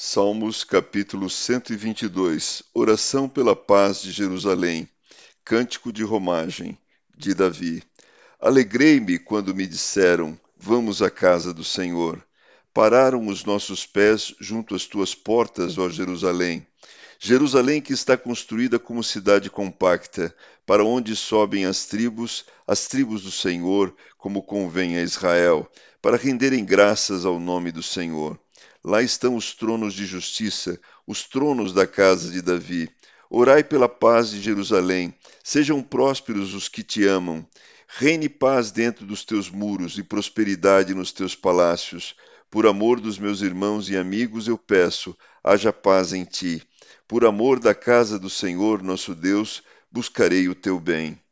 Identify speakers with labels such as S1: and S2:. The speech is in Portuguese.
S1: Salmos capítulo 122 Oração pela paz de Jerusalém Cântico de romagem de Davi. Alegrei-me quando me disseram Vamos à casa do Senhor. Pararam os nossos pés junto às tuas portas, ó Jerusalém. Jerusalém que está construída como cidade compacta, para onde sobem as tribos, as tribos do Senhor, como convém a Israel, para renderem graças ao nome do Senhor. Lá estão os tronos de justiça, os tronos da casa de Davi. Orai pela paz de Jerusalém. Sejam prósperos os que te amam. Reine paz dentro dos teus muros e prosperidade nos teus palácios. Por amor dos meus irmãos e amigos eu peço, haja paz em ti. Por amor da casa do Senhor, nosso Deus, buscarei o teu bem.